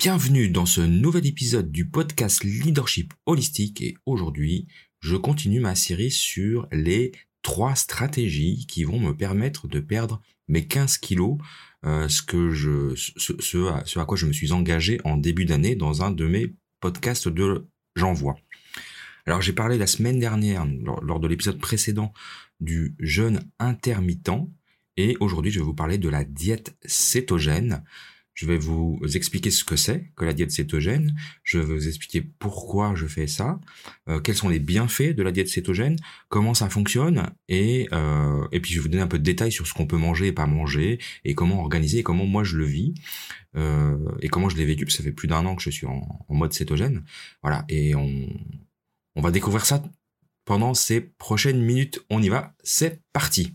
Bienvenue dans ce nouvel épisode du podcast Leadership Holistique et aujourd'hui, je continue ma série sur les trois stratégies qui vont me permettre de perdre mes 15 kilos, euh, ce que je, ce, à, ce à quoi je me suis engagé en début d'année dans un de mes podcasts de J'envoie. Alors j'ai parlé la semaine dernière, lors de l'épisode précédent, du jeûne intermittent et aujourd'hui je vais vous parler de la diète cétogène. Je vais vous expliquer ce que c'est que la diète cétogène. Je vais vous expliquer pourquoi je fais ça, euh, quels sont les bienfaits de la diète cétogène, comment ça fonctionne, et, euh, et puis je vais vous donner un peu de détails sur ce qu'on peut manger et pas manger, et comment organiser, et comment moi je le vis, euh, et comment je l'ai vécu, parce que ça fait plus d'un an que je suis en, en, mode cétogène. Voilà, et on, on va découvrir ça pendant ces prochaines minutes. On y va, c'est parti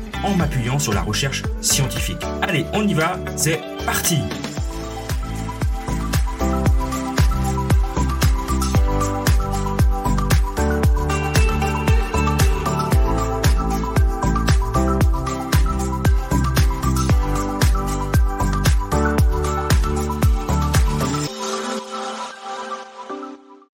en m'appuyant sur la recherche scientifique. Allez, on y va, c'est parti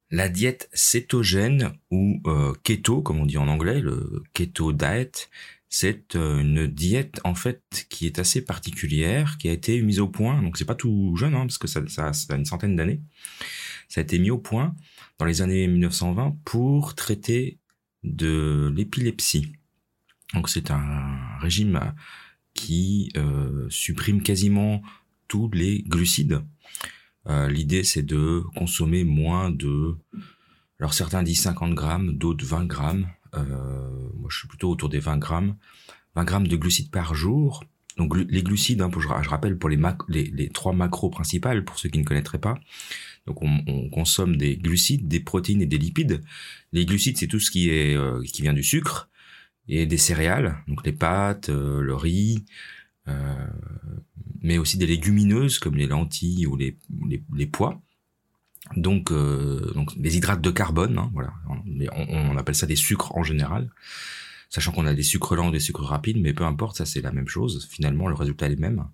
La diète cétogène ou euh, keto, comme on dit en anglais, le keto diet, c'est euh, une diète en fait qui est assez particulière, qui a été mise au point. Donc c'est pas tout jeune, hein, parce que ça, ça, ça, a une centaine d'années. Ça a été mis au point dans les années 1920 pour traiter de l'épilepsie. Donc c'est un régime qui euh, supprime quasiment tous les glucides. Euh, L'idée c'est de consommer moins de... Alors certains disent 50 grammes, d'autres 20 grammes moi, je suis plutôt autour des 20 grammes. 20 grammes de glucides par jour. Donc les glucides, hein, je, rappelle pour les, les, trois macros principales, pour ceux qui ne connaîtraient pas. Donc on, consomme des glucides, des protéines et des lipides. Les glucides, c'est tout ce qui est euh, qui vient du sucre et des céréales, donc les pâtes, euh, le riz, mais aussi des légumineuses comme les lentilles ou les, les pois donc, euh, donc les hydrates de carbone, hein, voilà, on, on, appelle ça des sucres en général, sachant qu'on a des sucres lents, des sucres rapides, mais peu importe, ça c'est la même chose. Finalement, le résultat est le même.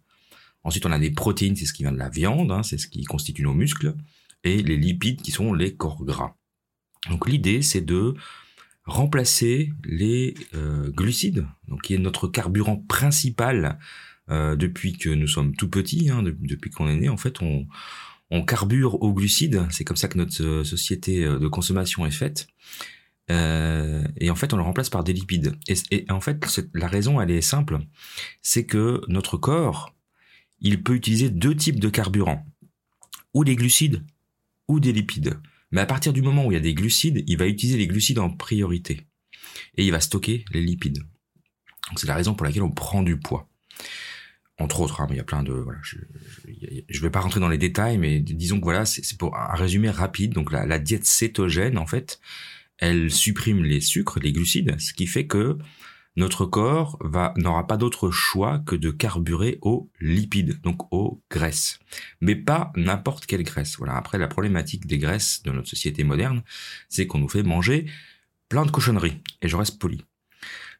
Ensuite, on a des protéines, c'est ce qui vient de la viande, hein, c'est ce qui constitue nos muscles, et les lipides qui sont les corps gras. Donc l'idée, c'est de remplacer les euh, glucides, donc qui est notre carburant principal euh, depuis que nous sommes tout petits, hein, depuis qu'on est né. En fait, on on carbure aux glucides, c'est comme ça que notre euh, société euh, de consommation est faite. Euh, et en fait, on le remplace par des lipides. Et, en fait, la raison, elle est simple, c'est que notre corps, il peut utiliser deux types de carburants, ou des glucides, ou des lipides. Mais à partir du moment où il y a des glucides, il va utiliser les glucides en priorité, et il va stocker les lipides. Donc c'est la raison pour laquelle on prend du poids entre autres, hein, mais il y a plein de. Je ne vais pas rentrer dans les détails, mais disons que voilà, c'est pour un résumé rapide. Donc la, diète cétogène, en fait, elle supprime les sucres, les glucides, ce qui fait que notre corps n'aura pas d'autre choix que de carburer aux lipides, donc aux graisses, mais pas n'importe quelle graisse. Voilà. Après, la problématique des graisses de notre société moderne, c'est qu'on nous fait manger plein de cochonneries, et je reste poli.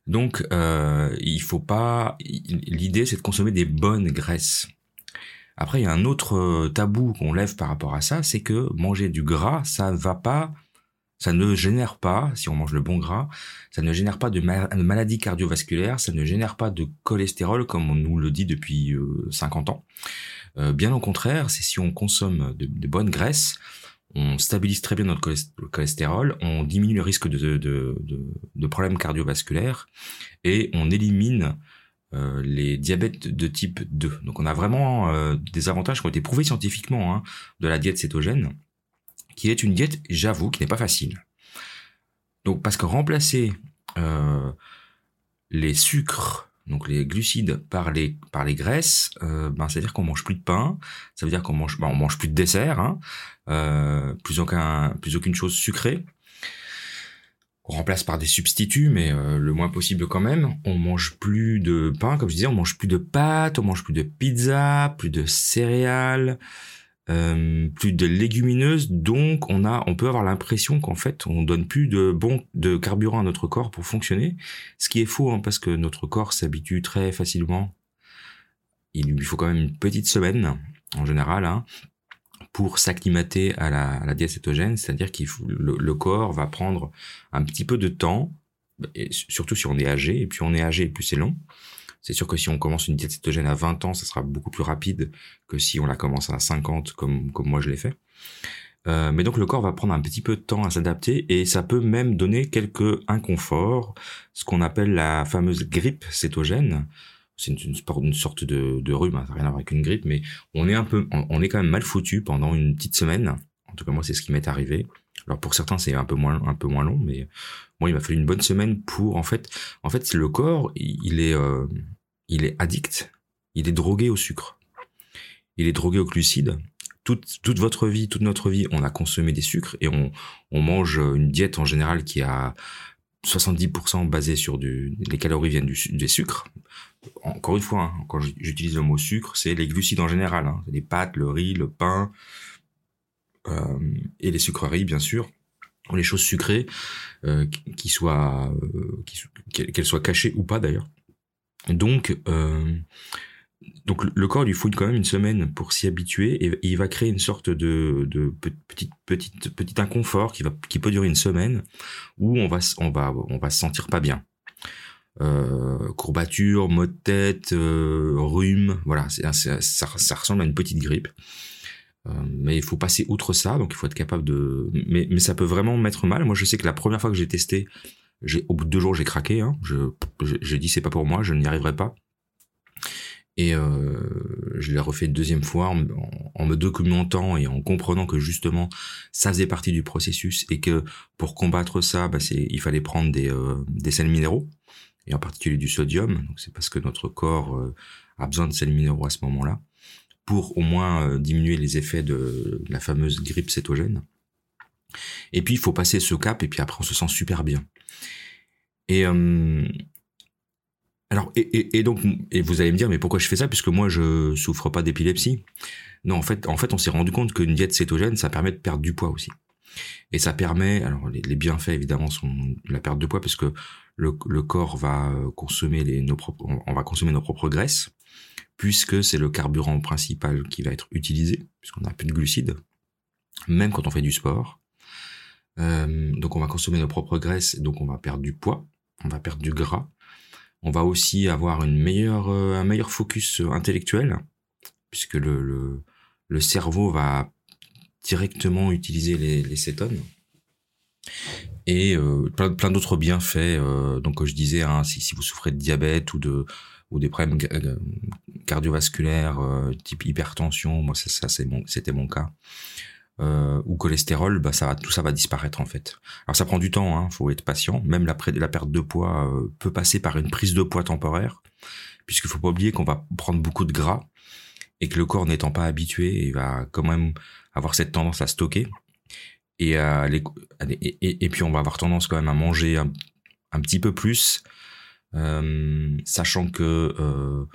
Donc, euh, il faut pas. L'idée, c'est de consommer des bonnes graisses. Après, il y a un autre euh, tabou qu'on lève par rapport à ça, c'est que manger du gras, ça ne va pas, ça ne génère pas, si on mange le bon gras, ça ne génère pas de, maladies cardiovasculaires, ça ne génère pas de cholestérol comme on nous le dit depuis 50 euh, ans. Euh, bien au contraire, c'est si on consomme de, de bonnes graisses, on stabilise très bien notre cholestérol, on diminue le risque de, problèmes cardiovasculaires et on élimine les diabètes de type 2. Donc on a vraiment des avantages qui ont été prouvés scientifiquement hein, de la diète cétogène, qui est une diète, j'avoue, qui n'est pas facile. Donc parce que remplacer les sucres donc les glucides par les par les graisses, euh, ben c'est à dire qu'on mange plus de pain, ça veut dire qu'on mange ben, on mange plus de dessert, hein, euh, plus aucun plus aucune chose sucrée. On remplace par des substituts, mais euh, le moins possible quand même. On mange plus de pain, comme je disais, on mange plus de pâtes, on mange plus de pizza, plus de céréales, euh, plus de légumineuses, donc on a, on peut avoir l'impression qu'en fait on donne plus de bon de carburant à notre corps pour fonctionner, ce qui est faux hein, parce que notre corps s'habitue très facilement. Il lui faut quand même une petite semaine en général hein, pour s'acclimater à la, à la diète c'est-à-dire qu'il le, le, corps va prendre un petit peu de temps, et surtout si on est âgé, et puis on est âgé, plus c'est long. C'est sûr que si on commence une diète cétogène à 20 ans, ça sera beaucoup plus rapide que si on la commence à 50 comme, comme moi je l'ai fait. Euh, mais donc le corps va prendre un petit peu de temps à s'adapter et ça peut même donner quelques inconforts, ce qu'on appelle la fameuse grippe cétogène. C'est une, sorte de, de rhume, hein, ça n'a rien à voir avec une grippe, mais on est un peu, on, est quand même mal foutu pendant une petite semaine. En tout cas moi c'est ce qui m'est arrivé. Alors pour certains c'est un peu moins un peu moins long, mais moi il m'a fallu une bonne semaine pour en fait en fait le corps il est euh, il est addict, il est drogué au sucre, il est drogué au glucides. Toute, toute votre vie, toute notre vie, on a consommé des sucres et on, on mange une diète en général qui a 70% basée sur du, les calories viennent du, des sucres. Encore une fois, hein, quand j'utilise le mot sucre, c'est les glucides en général, hein, les pâtes, le riz, le pain et les sucreries bien sûr, les choses sucrées, euh, euh, qu'elles soient cachées ou pas d'ailleurs. Donc, euh, donc le corps lui fouille quand même une semaine pour s'y habituer et, il va créer une sorte de, de petit, inconfort qui, peut durer une semaine où on va, se sentir pas bien. Euh, courbature, maux de tête, euh, rhume, voilà, ça, ressemble à une petite grippe. Euh, mais il faut passer outre ça, donc il faut être capable de. Mais, mais ça peut vraiment mettre mal. Moi, je sais que la première fois que j'ai testé au bout de deux jours, j'ai craqué. Hein. j'ai dit c'est pas pour moi, je n'y arriverai pas. Et euh, je l'ai refait une deuxième fois en, me documentant et en comprenant que justement ça faisait partie du processus et que pour combattre ça, bah, il fallait prendre des, euh, des sels minéraux et en particulier du sodium. Donc c'est parce que notre corps euh, a besoin de sels minéraux à ce moment-là pour au moins euh, diminuer les effets de la fameuse grippe cétogène. Et puis il faut passer ce cap et puis après on se sent super bien. Et euh, alors et, donc et vous allez me dire mais pourquoi je fais ça? Puisque moi je souffre pas d'épilepsie. Non en fait en fait on s'est rendu compte qu'une diète cétogène ça permet de perdre du poids aussi. Et ça permet alors les, bienfaits évidemment sont la perte de poids parce que le, corps va consommer les, nos propres on va consommer nos propres graisses puisque c'est le carburant principal qui va être utilisé puisqu'on n'a plus de glucides même quand on fait du sport. Euh, donc on va consommer nos propres graisses, donc on va perdre du poids, on va perdre du gras. On va aussi avoir euh, un meilleur focus intellectuel, puisque le, cerveau va directement utiliser les, cétones. Et euh, plein, d'autres bienfaits. Donc, comme je disais, hein, si, vous souffrez de diabète ou de ou des problèmes cardiovasculaires type hypertension, moi ça, c'était mon cas euh, ou cholestérol, bah tout ça va disparaître en fait. Alors ça prend du temps, hein, faut être patient. Même la, perte de poids euh, peut passer par une prise de poids temporaire, puisqu'il faut pas oublier qu'on va prendre beaucoup de gras et que le corps n'étant pas habitué, il va quand même avoir cette tendance à stocker et, puis on va avoir tendance quand même à manger un, petit peu plus, euh, sachant que euh,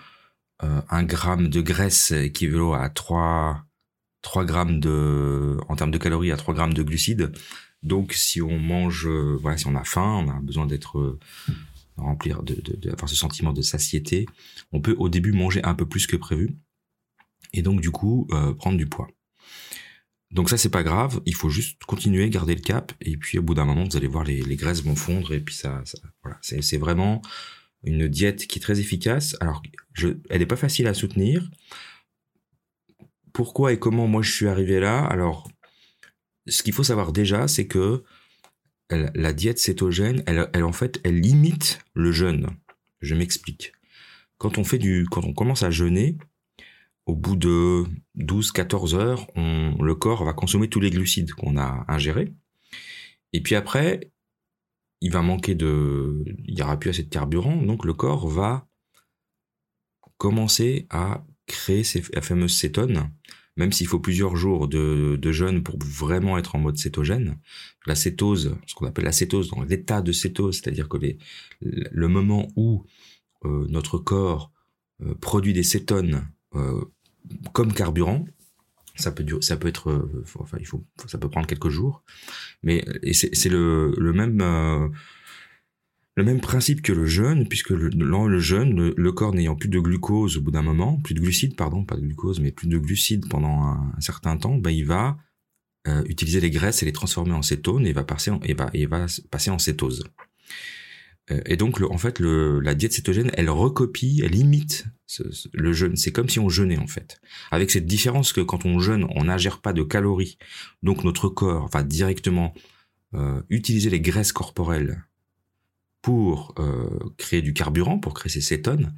euh un gramme de graisse équivaut à 3 3 grammes de, en termes de calories à 3 grammes de glucides. Donc, si on mange, euh, voilà, si on a faim, on a besoin d'être euh, remplir, de, de, de, ce sentiment de satiété, on peut au début manger un peu plus que prévu, et donc du coup euh, prendre du poids. Donc ça c'est pas grave, il faut juste continuer, garder le cap, et puis au bout d'un moment vous allez voir les, graisses vont fondre, et puis ça, voilà, c'est vraiment une diète qui est très efficace. Alors, elle est pas facile à soutenir pourquoi et comment moi je suis arrivé là? Alors, ce qu'il faut savoir déjà, c'est que la diète cétogène, elle, en fait, elle limite le jeûne. Je m'explique. quand on fait du, quand on commence à jeûner, au bout de 12-14 heures, le corps va consommer tous les glucides qu'on a ingérés. Et puis après, il va manquer de, il n'y aura plus assez de carburant, donc le corps va commencer à créer ces fameuses cétones, même s'il faut plusieurs jours de, de, jeûne pour vraiment être en mode cétogène. La cétose, ce qu'on appelle la cétose, dans l'état de cétose, c'est-à-dire que les, le moment où euh, notre corps euh, produit des cétones euh, comme carburant, ça peut ça peut être, enfin il faut, ça peut prendre quelques jours, mais c'est le, le même le même principe que le jeûne, puisque le, le jeûne, le, corps n'ayant plus de glucose au bout d'un moment, plus de glucides, pardon, pas de glucose, mais plus de glucides pendant un, certain temps, ben il va euh, utiliser les graisses et les transformer en cétone et va passer en, et va, et va passer en cétose. Euh, et donc, en fait, la diète cétogène, elle recopie, elle imite le jeûne. C'est comme si on jeûnait, en fait. Avec cette différence que quand on jeûne, on n'ingère pas de calories. Donc, notre corps va directement euh, utiliser les graisses corporelles pour euh, créer du carburant, pour créer ces cétones,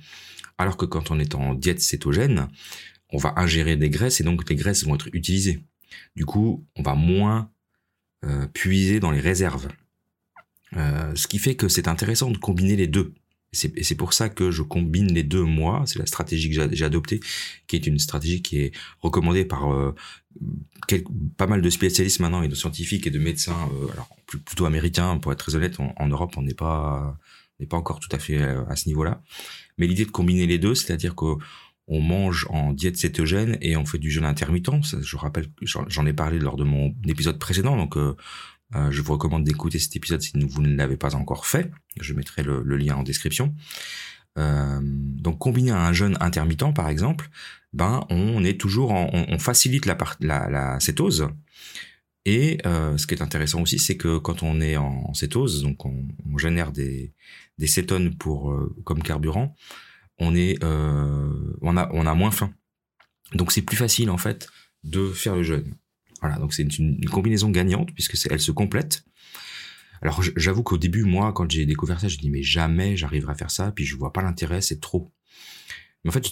alors que quand on est en diète cétogène, on va ingérer des graisses et donc les graisses vont être utilisées. Du coup, on va moins puiser dans les réserves. Euh, ce qui fait que c'est intéressant de combiner les deux. Et c'est pour ça que je combine les deux moi. C'est la stratégie que j'ai adoptée, qui est une stratégie qui est recommandée par euh, pas mal de spécialistes maintenant et de scientifiques et de médecins, euh, alors plutôt américains pour être très honnête. en Europe, on n'est pas n'est pas encore tout à fait euh, à ce niveau-là. Mais l'idée de combiner les deux, c'est-à-dire que on mange en diète cétogène et on fait du jeûne intermittent. je rappelle, j'en ai parlé lors de mon épisode précédent, donc euh, euh, je vous recommande d'écouter cet épisode si vous ne l'avez pas encore fait. Je mettrai le, lien en description. Euh, donc combiné à un jeûne intermittent par exemple, ben on est toujours on, facilite la, cétose. Et euh, ce qui est intéressant aussi, c'est que quand on est en, cétose, donc on, génère des, cétones comme carburant, on est a on a moins faim. Donc c'est plus facile en fait de faire le jeûne. Voilà, donc c'est une, combinaison gagnante puisque elle se complète. Alors j'avoue qu'au début, moi, quand j'ai découvert ça, je dis mais jamais j'arriverai à faire ça, puis je vois pas l'intérêt, c'est trop. En fait,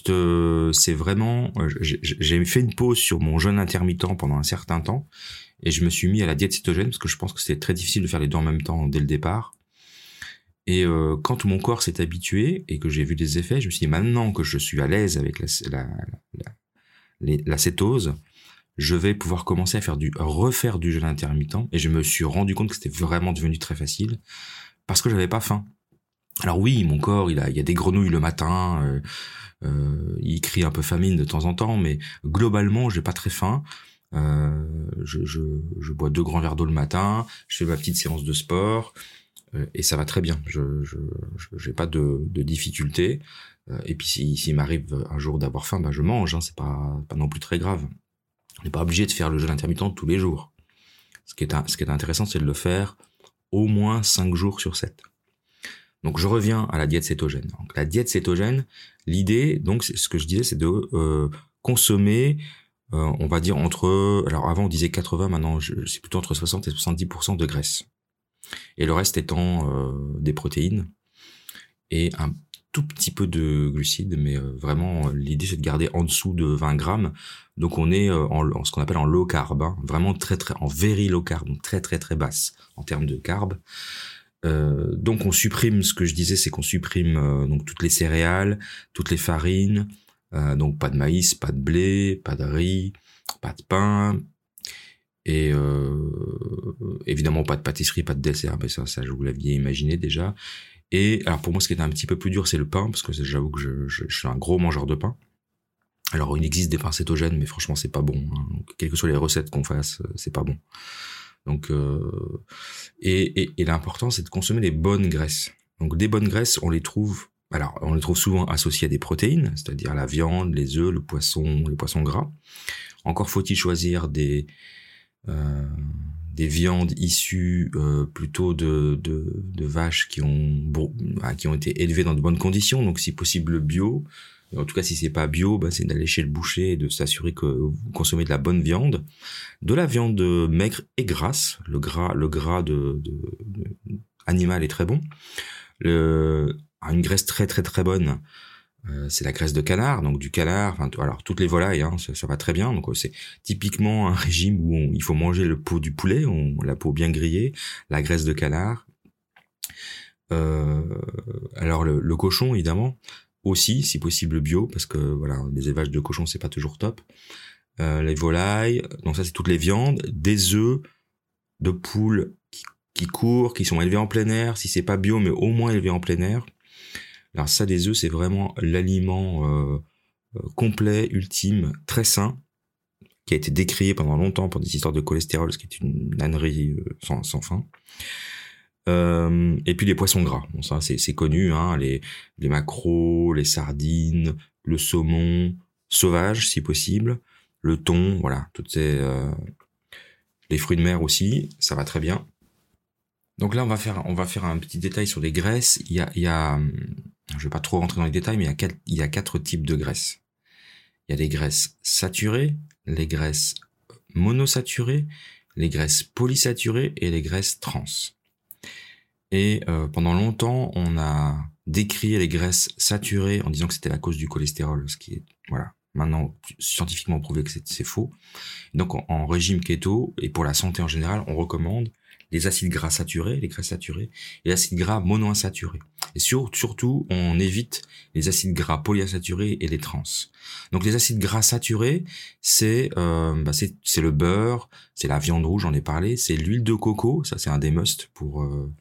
c'est vraiment, j'ai fait une pause sur mon jeûne intermittent pendant un certain temps, et je me suis mis à la diète cétogène parce que je pense que c'était très difficile de faire les deux en même temps dès le départ. Et euh, quand mon corps s'est habitué et que j'ai vu des effets, je me suis dit maintenant que je suis à l'aise avec la cétose, je vais pouvoir commencer à faire du refaire du jeûne intermittent et je me suis rendu compte que c'était vraiment devenu très facile parce que j'avais pas faim. Alors oui, mon corps, il a, il y a des grenouilles le matin, euh, euh, il crie un peu famine de temps en temps, mais globalement, j'ai pas très faim. Euh, je, je, je, bois deux grands verres d'eau le matin, je fais ma petite séance de sport euh, et ça va très bien. Je n'ai pas de, de difficultés. Euh, et puis s'il si, m'arrive un jour d'avoir faim, ben je mange. Hein, c'est pas pas non plus très grave. On n'est pas obligé de faire le jeûne intermittent tous les jours. Ce qui est, intéressant, c'est de le faire au moins 5 jours sur 7. Donc je reviens à la diète cétogène. Donc, la diète cétogène, l'idée, donc ce que je disais, c'est de euh, consommer, euh, on va dire entre, alors avant on disait 80, maintenant c'est plutôt entre 60 et 70% de graisse. Et le reste étant euh, des protéines et un tout petit peu de glucides, mais euh, vraiment l'idée c'est de garder en dessous de 20 grammes. Donc on est euh, en, ce qu'on appelle en low carb, hein, vraiment très très en very low carb, donc très très très basse en termes de carb. Euh, donc on supprime, ce que je disais, c'est qu'on supprime donc toutes les céréales, toutes les farines, donc pas de maïs, pas de blé, pas de riz, pas de pain, et évidemment pas de pâtisserie, pas de dessert, mais ça, ça je vous l'aviez imaginé déjà. Et alors pour moi, ce qui est un petit peu plus dur, c'est le pain, parce que j'avoue que je, je, suis un gros mangeur de pain. Alors il existe des pains cétogènes, mais franchement, c'est pas bon. Hein. quelles que soient les recettes qu'on fasse, euh, c'est pas bon. Donc, euh, et, et, et l'important, c'est de consommer des bonnes graisses. Donc des bonnes graisses, on les trouve, alors on les trouve souvent associées à des protéines, c'est-à-dire la viande, les œufs, le poisson, les poissons gras. Encore faut-il choisir des euh, des viandes issues euh, plutôt de, de, vaches qui ont ah, qui ont été élevées dans de bonnes conditions, donc si possible bio. En tout cas, si c'est pas bio, bah, c'est d'aller chez le boucher et de s'assurer que vous consommez de la bonne viande, de la viande maigre et grasse. Le gras, le gras de, animal est très bon. Le, une graisse très très très bonne, c'est la graisse de canard, donc du canard, enfin alors toutes les volailles, hein, ça, va très bien. Donc c'est typiquement un régime où il faut manger le pot du poulet, on, la peau bien grillée, la graisse de canard. Euh, alors le, cochon évidemment aussi, si possible bio, parce que voilà les élevages de cochons c'est pas toujours top. Euh, les volailles, donc ça c'est toutes les viandes, des œufs de poules qui, qui courent, qui sont élevés en plein air, si c'est pas bio mais au moins élevés en plein air alors ça, des œufs, c'est vraiment l'aliment euh, euh, complet, ultime, très sain, qui a été décrié pendant longtemps pour des histoires de cholestérol, ce qui est une ânerie euh, sans, fin. Et puis les poissons gras, bon ça c'est connu, hein, les, les maquereaux, les sardines, le saumon, sauvage si possible, le thon, voilà, toutes ces... Les fruits de mer aussi, ça va très bien. Donc là, on va faire, on va faire un petit détail sur les graisses. Il y a, il y a je vais pas trop rentrer dans les détails, mais il y a quatre, types de graisses. Il y a les graisses saturées, les graisses monosaturées, les graisses polysaturées et les graisses trans. Et euh, pendant longtemps, on a décrié les graisses saturées en disant que c'était la cause du cholestérol, ce qui est voilà maintenant scientifiquement prouvé que c'est faux. Donc en, régime keto et pour la santé en général, on recommande les acides gras saturés, les graisses saturées, et les acides gras monoinsaturés. Et surtout, on évite les acides gras polyinsaturés et les trans. Donc les acides gras saturés, c'est euh, bah c'est le beurre, c'est la viande rouge, j'en ai parlé, c'est l'huile de coco, ça c'est un des must pour euh,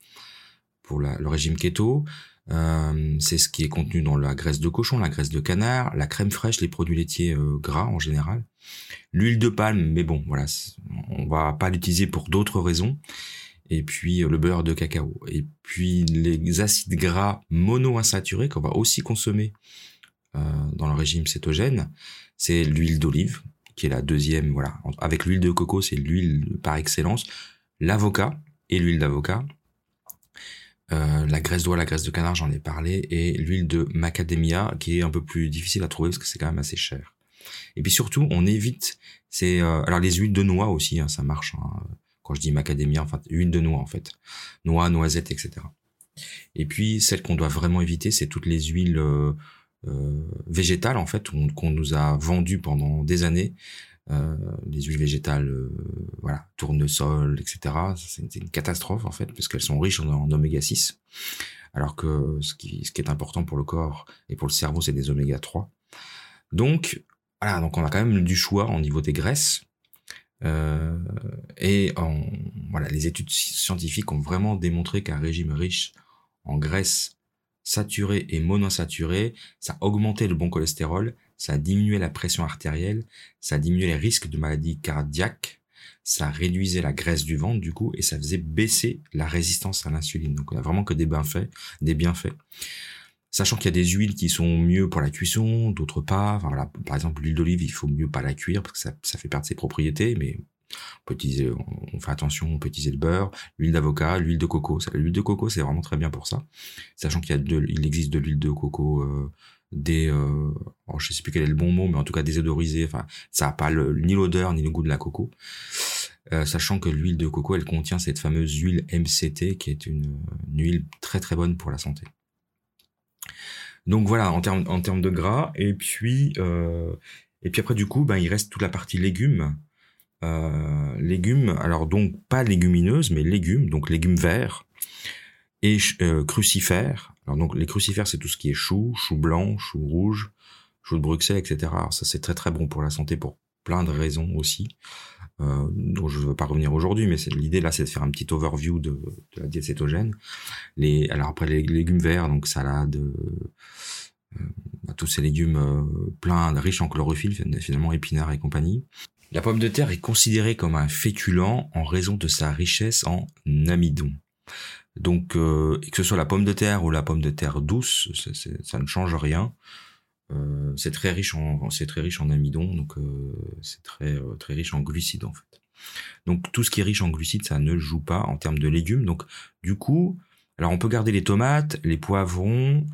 pour le régime keto. Euh, c'est ce qui est contenu dans la graisse de cochon, la graisse de canard, la crème fraîche, les produits laitiers euh, gras en général. L'huile de palme, mais bon, voilà, on va pas l'utiliser pour d'autres raisons. Et puis euh, le beurre de cacao. Et puis les acides gras monoinsaturés qu'on va aussi consommer dans le régime cétogène, c'est l'huile d'olive, qui est la deuxième, voilà. Avec l'huile de coco, c'est l'huile par excellence. L'avocat et l'huile d'avocat, euh, la graisse d'oie, la graisse de canard, j'en ai parlé, et l'huile de macadamia, qui est un peu plus difficile à trouver parce que c'est quand même assez cher. Et puis surtout, on évite, c'est euh, alors les huiles de noix aussi, hein, ça marche. Hein, quand je dis macadamia, enfin huile de noix en fait, noix, noisettes, etc. Et puis celle qu'on doit vraiment éviter, c'est toutes les huiles euh, végétales en fait qu'on nous a vendues pendant des années euh, les huiles végétales, euh, voilà, tournesol, etc. C'est une catastrophe en fait, parce qu'elles sont riches en, oméga 6, alors que ce qui, est important pour le corps et pour le cerveau, c'est des oméga 3. Donc, voilà, donc on a quand même du choix au niveau des graisses. Euh, et voilà, les études scientifiques ont vraiment démontré qu'un régime riche en graisses saturées et monosaturées, ça augmentait le bon cholestérol, ça diminuait la pression artérielle, ça diminuait les risques de maladies cardiaques, ça réduisait la graisse du ventre du coup et ça faisait baisser la résistance à l'insuline. Donc on a vraiment que des bienfaits, des bienfaits. Sachant qu'il y a des huiles qui sont mieux pour la cuisson, d'autres pas. Par exemple, l'huile d'olive, il faut mieux pas la cuire parce que ça, fait perdre ses propriétés, mais on peut utiliser, on fait attention, on peut utiliser le beurre, l'huile d'avocat, l'huile de coco. L'huile de coco, c'est vraiment très bien pour ça. Sachant qu'il existe de l'huile de coco euh, des euh, oh, je sais plus quel est le bon mot mais en tout cas désodorisé enfin ça a pas ni l'odeur ni le goût de la coco. Euh, sachant que l'huile de coco elle contient cette fameuse huile MCT qui est une, huile très très bonne pour la santé. Donc voilà en termes en termes de gras. Et puis euh, et puis après du coup ben il reste toute la partie légumes. Euh, légumes alors donc pas légumineuses mais légumes donc légumes verts et euh, crucifères. Alors donc les crucifères, c'est tout ce qui est chou, chou blanc, chou rouge, chou de Bruxelles, etc. Alors ça c'est très très bon pour la santé pour plein de raisons aussi, euh, dont je ne veux pas revenir aujourd'hui, mais l'idée là c'est de faire un petit overview de, la diète cétogène. Alors après les légumes verts, donc salade, euh, bah, tous ces légumes euh, pleins, riches en chlorophylle, finalement épinards et compagnie. La pomme de terre est considérée comme un féculent en raison de sa richesse en amidon. Donc, euh, que ce soit la pomme de terre ou la pomme de terre douce, ça ne change rien. Euh, c'est très riche en c'est très riche en amidon, donc euh, c'est très euh, très riche en glucides en fait. Donc tout ce qui est riche en glucides, ça ne joue pas en termes de légumes. Donc du coup, alors on peut garder les tomates, les poivrons,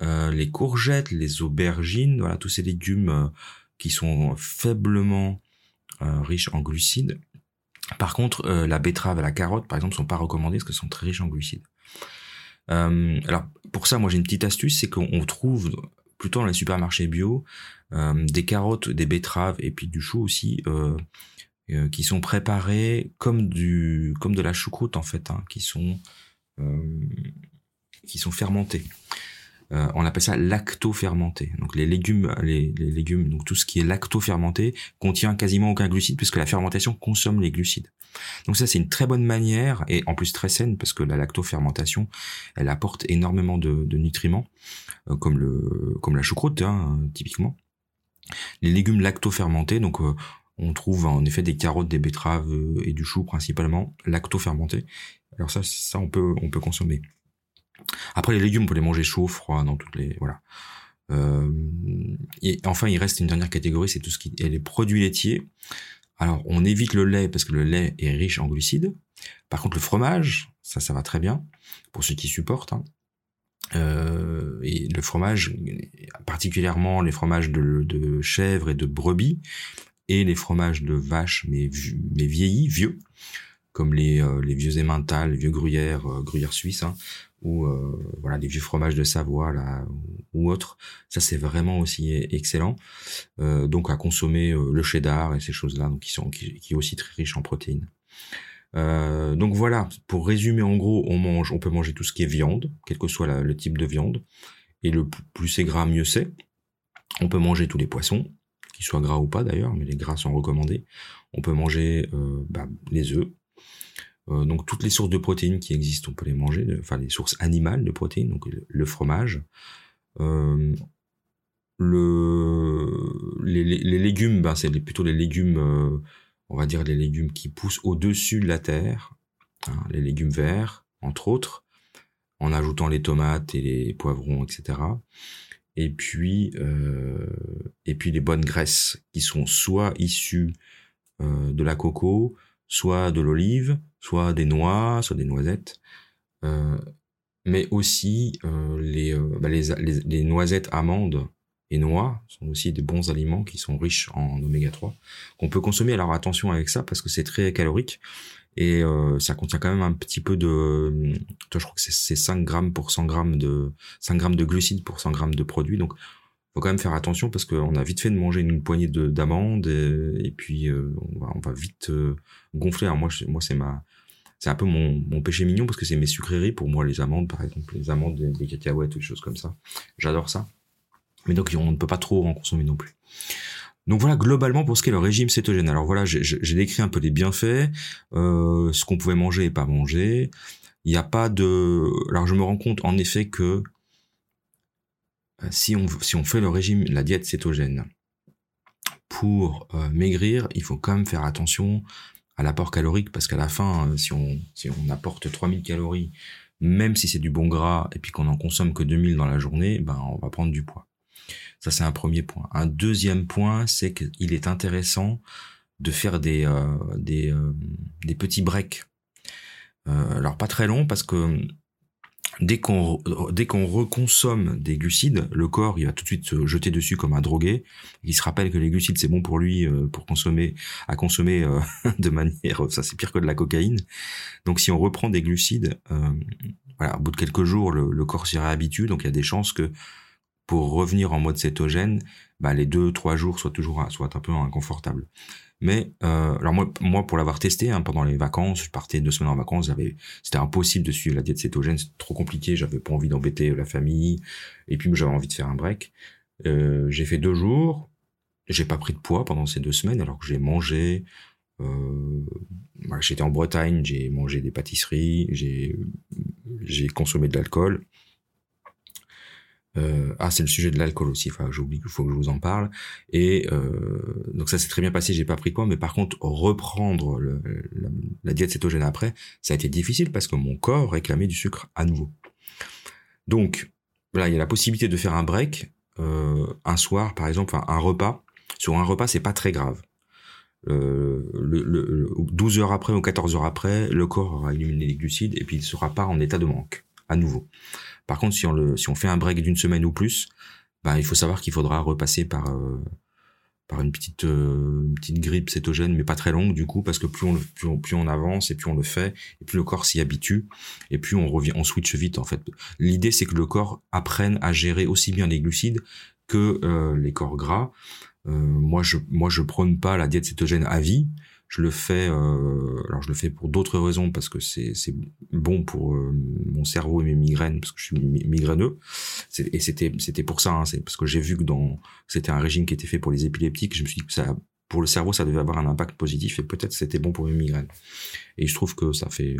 les courgettes, les aubergines, voilà tous ces légumes qui sont faiblement riches en glucides. Par contre, euh, la betterave et la carotte, par exemple, sont pas recommandées parce qu'elles sont très riches en glucides. Euh, alors pour ça, moi j'ai une petite astuce, c'est qu'on trouve plutôt dans les supermarchés bio, des carottes, des betteraves et puis du chou aussi, qui sont préparés comme de la choucroute en fait, hein, qui sont qui sont fermentés. Euh, on appelle ça lacto-fermenté. Donc les légumes, les, légumes, donc tout ce qui est lacto-fermenté contient quasiment aucun glucide puisque la fermentation consomme les glucides. Donc ça c'est une très bonne manière et en plus très saine parce que la lacto-fermentation, elle apporte énormément de, nutriments euh, comme le comme la choucroute hein, typiquement. Les légumes lacto-fermentés, donc euh, on trouve en effet des carottes, des betteraves et du chou principalement lacto-fermentés. Alors ça, ça on peut on peut consommer. Après, les légumes, on peut les manger chauds, froids, dans toutes les... Voilà. Euh, et enfin, il reste une dernière catégorie, c'est tout ce qui est les produits laitiers. Alors, on évite le lait parce que le lait est riche en glucides. Par contre, le fromage, ça, ça va très bien pour ceux qui supportent. Hein. Euh, et le fromage, particulièrement les fromages de, de, chèvre et de brebis, et les fromages de vache, mais, mais vieillis, vieux, comme les, euh, les vieux emmental, les vieux gruyères, gruyères suisses, hein, ou euh, voilà des vieux fromages de Savoie là ou autres. Ça c'est vraiment aussi excellent. Euh, donc à consommer euh, le cheddar et ces choses-là, donc qui sont qui, est aussi très riche en protéines. Donc voilà, pour résumer en gros, on mange, on peut manger tout ce qui est viande, quel que soit le type de viande, et le plus c'est gras, mieux c'est. On peut manger tous les poissons, qu'ils soient gras ou pas d'ailleurs, mais les gras sont recommandés. On peut manger bah, les œufs, euh, donc toutes les sources de protéines qui existent, on peut les manger, enfin les sources animales de protéines, donc le, fromage. Euh, le, les, légumes, ben c'est plutôt les légumes, euh, on va dire les légumes qui poussent au-dessus de la terre, hein, les légumes verts, entre autres, en ajoutant les tomates et les poivrons, etc. Et puis les bonnes graisses qui sont soit issues de la coco, soit de l'olive, soit des noix, soit des noisettes, euh, mais aussi euh, les, euh, bah les, les, noisettes, amandes et noix sont aussi des bons aliments qui sont riches en oméga 3 qu'on peut consommer. Alors attention avec ça parce que c'est très calorique et euh, ça contient quand même un petit peu de, je crois que c'est 5 grammes pour 100 grammes de 5 grammes de glucides pour 100 grammes de produits. Donc faut quand même faire attention parce qu'on a vite fait de manger une poignée d'amandes et, puis euh, on, va, vite euh, gonfler. Alors moi, moi c'est ma, c'est un peu mon, péché mignon parce que c'est mes sucreries pour moi les amandes par exemple, les amandes, les, cacahuètes, des choses comme ça. J'adore ça. Mais donc on ne peut pas trop en consommer non plus. Donc voilà globalement pour ce qui est le régime cétogène. Alors voilà, j'ai décrit un peu les bienfaits, euh, ce qu'on pouvait manger et pas manger. Il n'y a pas de. Alors je me rends compte en effet que si on, si on fait le régime, la diète cétogène, pour euh, maigrir, il faut quand même faire attention à l'apport calorique parce qu'à la fin, euh, si on, si on apporte 3000 calories, même si c'est du bon gras et puis qu'on en consomme que 2000 dans la journée, ben on va prendre du poids. Ça c'est un premier point. Un deuxième point, c'est qu'il est intéressant de faire des des, des petits breaks. alors pas très long parce que dès qu'on reconsomme des glucides, le corps va tout de suite se jeter dessus comme un drogué. Il se rappelle que les glucides c'est bon pour lui euh, pour consommer à consommer euh, de manière ça c'est pire que de la cocaïne. Donc si on reprend des glucides, euh, au bout de quelques jours le, le corps s'y réhabitue. Donc il y a des chances que pour revenir en mode cétogène, bah, les deux trois jours soient toujours soient un peu inconfortables. Mais euh, alors moi, moi pour l'avoir testé hein, pendant les vacances, je partais deux semaines en vacances, j'avais, c'était impossible de suivre la diète cétogène, c'était trop compliqué, j'avais pas envie d'embêter la famille, et puis j'avais envie de faire un break. Euh, j'ai fait deux jours, j'ai pas pris de poids pendant ces deux semaines, alors que j'ai mangé. Euh, j'étais en Bretagne, j'ai mangé des pâtisseries, j'ai j'ai consommé de l'alcool, euh, ah, c'est le sujet de l'alcool aussi. Enfin, j'oublie qu'il faut que je vous en parle. Et euh, donc ça s'est très bien passé. J'ai pas pris quoi, mais par contre reprendre la, diète cétogène après, ça a été difficile parce que mon corps réclamait du sucre à nouveau. Donc là, il y a la possibilité de faire un break euh, un soir, par exemple, un, repas. Sur un repas, c'est pas très grave. Le, le, 12 heures après ou 14 heures après, le corps aura éliminé les glucides et puis il sera pas en état de manque à nouveau. Par contre, si on, fait un break d'une semaine ou plus, ben, il faut savoir qu'il faudra repasser par, euh, par une petite grippe cétogène, mais pas très longue du coup, parce que plus on avance et plus on le fait, et plus le corps s'y habitue, et plus on revient, on switch vite en fait. L'idée c'est que le corps apprenne à gérer aussi bien les glucides que les corps gras. moi je moi prône pas la diète cétogène à vie je le fais, euh, alors je le fais pour d'autres raisons parce que c'est bon pour euh, mon cerveau et mes migraines parce que je suis migraineux. Et c'était c'était pour ça, hein, c'est parce que j'ai vu que dans c'était un régime qui était fait pour les épileptiques. Je me suis dit que ça pour le cerveau ça devait avoir un impact positif et peut-être c'était bon pour mes migraines. Et je trouve que ça fait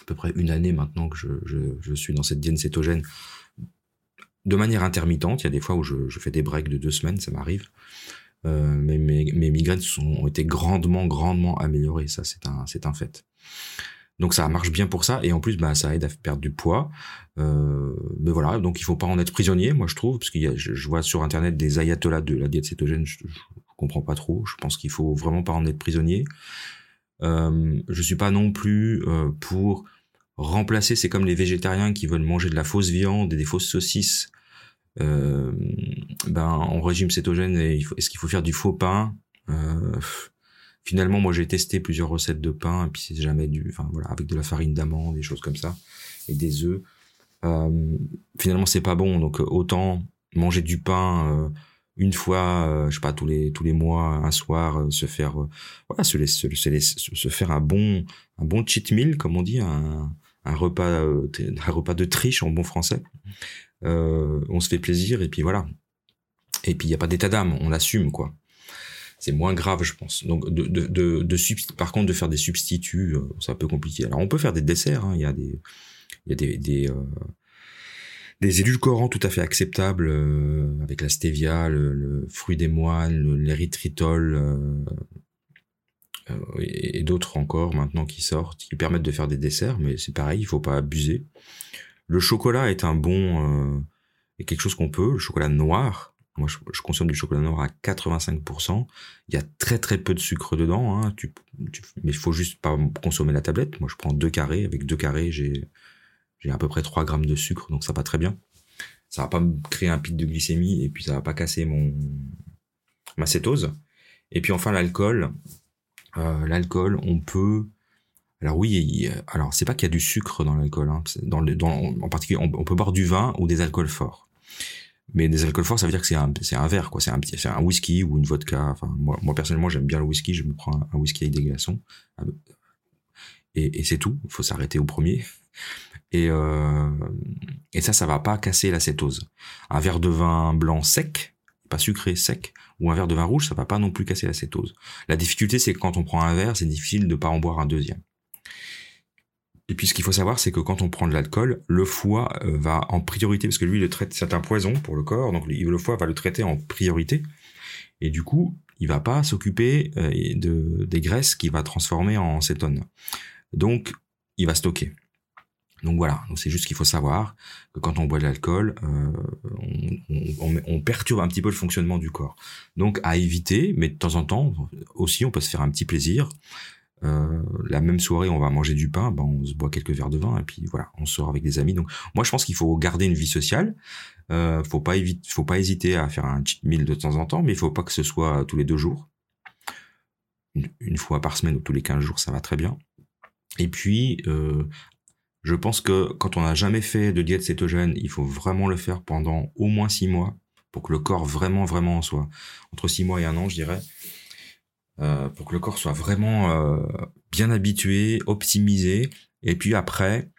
à peu près une année maintenant que je, je, je suis dans cette diète cétogène de manière intermittente. Il y a des fois où je, je fais des breaks de deux semaines, ça m'arrive. Euh, mes, mes, migraines sont, ont été grandement, grandement améliorées. Ça, c'est un, c'est un fait. Donc ça marche bien pour ça et en plus bah ça aide à perdre du poids. Euh, mais voilà, donc il faut pas en être prisonnier, moi je trouve, parce qu'il y a, je, vois sur internet des ayatollahs de la diète cétogène, je, je, comprends pas trop. Je pense qu'il faut vraiment pas en être prisonnier. Euh, je suis pas non plus euh, pour remplacer. C'est comme les végétariens qui veulent manger de la fausse viande et des fausses saucisses euh, ben en régime cétogène, est-ce qu'il faut faire du faux pain? Euh, Finalement, moi j'ai testé plusieurs recettes de pain, puis c'est jamais du, enfin voilà, avec de la farine d'amande, des choses comme ça, et des œufs. Euh, finalement, c'est pas bon, donc autant manger du pain une fois, je sais pas tous les tous les mois, un soir, se faire voilà, se, laisser, se, se, faire un bon un bon cheat meal, comme on dit, un, un repas un repas de triche en bon français on se fait plaisir et puis voilà. Et puis il n'y a pas d'état d'âme, on assume quoi. C'est moins grave, je pense. Donc de, par contre de faire des substituts, euh, c'est un peu compliqué. Alors on peut faire des desserts, hein. il y a des il y a des des, euh, édulcorants tout à fait acceptables euh, avec la stevia, le, fruit des moines, l'érythritol euh, et, et d'autres encore maintenant qui sortent, qui permettent de faire des desserts, mais c'est pareil, il faut pas abuser. Le chocolat est un bon, euh, est quelque chose qu'on peut. Le chocolat noir, moi je, consomme du chocolat noir à 85%. Il y a très très peu de sucre dedans, hein. mais il faut juste pas consommer la tablette. Moi je prends deux carrés, avec deux carrés j'ai j'ai à peu près 3 grammes de sucre, donc ça va très bien. Ça va pas me créer un pic de glycémie et puis ça va pas casser mon ma cétose. Et puis enfin l'alcool, euh, l'alcool on peut alors oui, alors c'est pas qu'il y a du sucre dans l'alcool. Hein. Dans, dans en particulier, on, peut boire du vin ou des alcools forts. Mais des alcools forts, ça veut dire que c'est un, un verre, quoi. C'est un, un whisky ou une vodka. Enfin, moi, personnellement, j'aime bien le whisky. Je me prends un, whisky avec des glaçons. Et, et c'est tout. Il faut s'arrêter au premier. Et, euh, et ça, ça va pas casser la cétose. Un verre de vin blanc sec, pas sucré, sec, ou un verre de vin rouge, ça va pas non plus casser la cétose. La difficulté, c'est que quand on prend un verre, c'est difficile de pas en boire un deuxième. Et puis ce qu'il faut savoir, c'est que quand on prend de l'alcool, le foie euh, va en priorité, parce que lui, il traite, c'est un poison pour le corps, donc le foie va le traiter en priorité. Et du coup, il va pas s'occuper euh, de, des graisses qu'il va transformer en cétone. Donc, il va stocker. Donc voilà, c'est juste qu'il faut savoir que quand on boit de l'alcool, euh, on, on, perturbe un petit peu le fonctionnement du corps. Donc à éviter, mais de temps en temps aussi, on peut se faire un petit plaisir. Euh, la même soirée, on va manger du pain, ben on se boit quelques verres de vin et puis voilà, on sort avec des amis. Donc moi, je pense qu'il faut garder une vie sociale. Euh, faut pas éviter, faut pas hésiter à faire un cheat meal de temps en temps, mais il faut pas que ce soit tous les deux jours. Une, fois par semaine ou tous les 15 jours, ça va très bien. Et puis, euh, je pense que quand on n'a jamais fait de diète cétogène, il faut vraiment le faire pendant au moins six mois pour que le corps vraiment, vraiment soit entre six mois et un an, je dirais. Euh, pour que le corps soit vraiment euh, bien habitué, optimisé. Et puis après,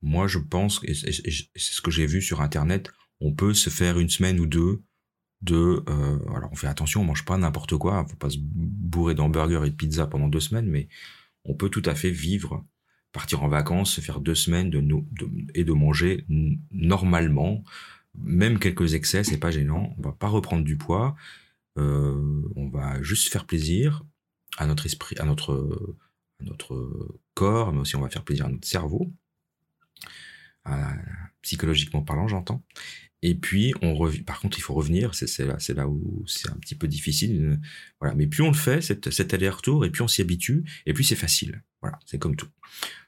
moi je pense, et c'est ce que j'ai vu sur Internet, on peut se faire une semaine ou deux de... Euh, alors on fait attention, on mange pas n'importe quoi, faut pas se bourrer d'hamburgers et de pizza pendant deux semaines, mais on peut tout à fait vivre, partir en vacances, se faire deux semaines de, et de manger normalement, même quelques excès, c'est pas gênant, on va pas reprendre du poids, on va juste faire plaisir à notre esprit, à notre, corps, mais aussi on va faire plaisir à notre cerveau, psychologiquement parlant, j'entends. Et puis, on. Par contre, il faut revenir. C'est là, là où c'est un petit peu difficile. Voilà. Mais plus on le fait, cet, cet aller-retour, et puis on s'y habitue, et puis c'est facile. Voilà. C'est comme tout.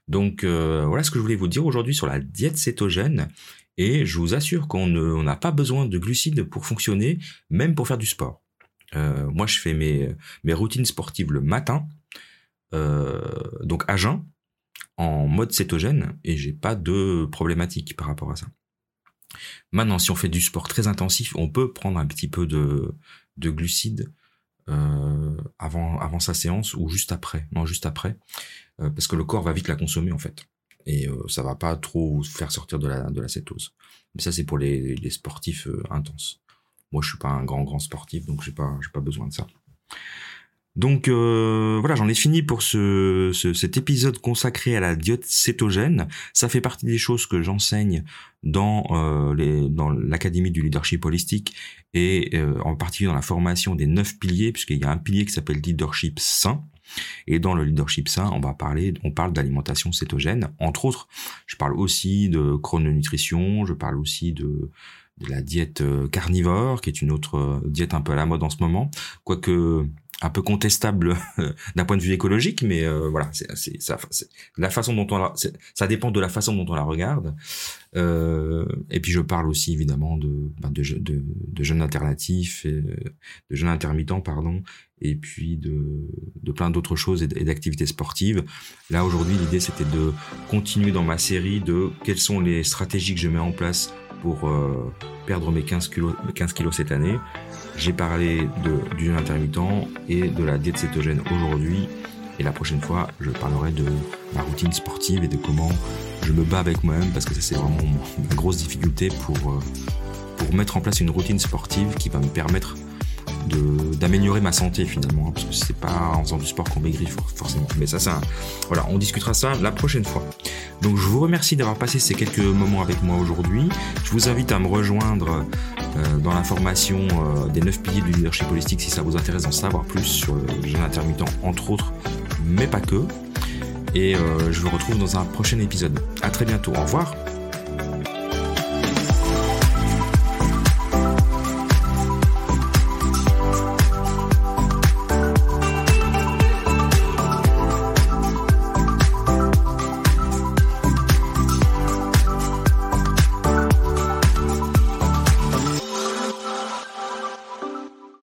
Donc euh, voilà ce que je voulais vous dire aujourd'hui sur la diète cétogène. Et je vous assure qu'on n'a pas besoin de glucides pour fonctionner, même pour faire du sport. Euh, moi, je fais mes, mes routines sportives le matin, euh, donc à jeun, en mode cétogène, et j'ai pas de problématique par rapport à ça. Maintenant, si on fait du sport très intensif, on peut prendre un petit peu de, de glucides euh, avant, avant sa séance ou juste après. Non, juste après, parce que le corps va vite la consommer en fait, et ça va pas trop faire sortir de la, de cétose. Mais ça, c'est pour les, les sportifs intenses. Moi, je suis pas un grand grand sportif, donc j'ai pas j'ai pas besoin de ça. Donc euh, voilà, j'en ai fini pour ce, cet épisode consacré à la diète cétogène. Ça fait partie des choses que j'enseigne dans euh, l'académie du leadership holistique et euh, en particulier dans la formation des neuf piliers, puisqu'il y a un pilier qui s'appelle leadership sain. Et dans le leadership sain, on va parler, on parle d'alimentation cétogène. Entre autres, je parle aussi de chrononutrition, je parle aussi de de la diète carnivore, qui est une autre diète un peu à la mode en ce moment. Quoique un peu contestable d'un point de vue écologique, mais euh, voilà, c'est la façon dont on la, ça dépend de la façon dont on la regarde. Euh, et puis je parle aussi évidemment de ben, de, jeunes alternatifs, et, de jeunes intermittents, pardon, et puis de, de plein d'autres choses et d'activités sportives. Là aujourd'hui, l'idée c'était de continuer dans ma série de quelles sont les stratégies que je mets en place pour euh, perdre mes 15 kilos, 15 kilos cette année. J'ai parlé de, du intermittent et de la diète cétogène aujourd'hui. Et la prochaine fois, je parlerai de ma routine sportive et de comment je me bats avec moi-même parce que ça c'est vraiment ma grosse difficulté pour, euh, pour mettre en place une routine sportive qui va me permettre d'améliorer ma santé finalement, hein, parce que c'est pas en faisant du sport qu'on maigrit forcément. Mais ça, ça, voilà, on discutera ça la prochaine fois. Donc je vous remercie d'avoir passé ces quelques moments avec moi aujourd'hui. Je vous invite à me rejoindre euh, dans la formation euh, des 9 piliers du leadership holistique si ça vous intéresse d'en savoir plus sur le jeûne intermittent, entre autres, mais pas que. Et euh, je vous retrouve dans un prochain épisode. À très bientôt. Au revoir.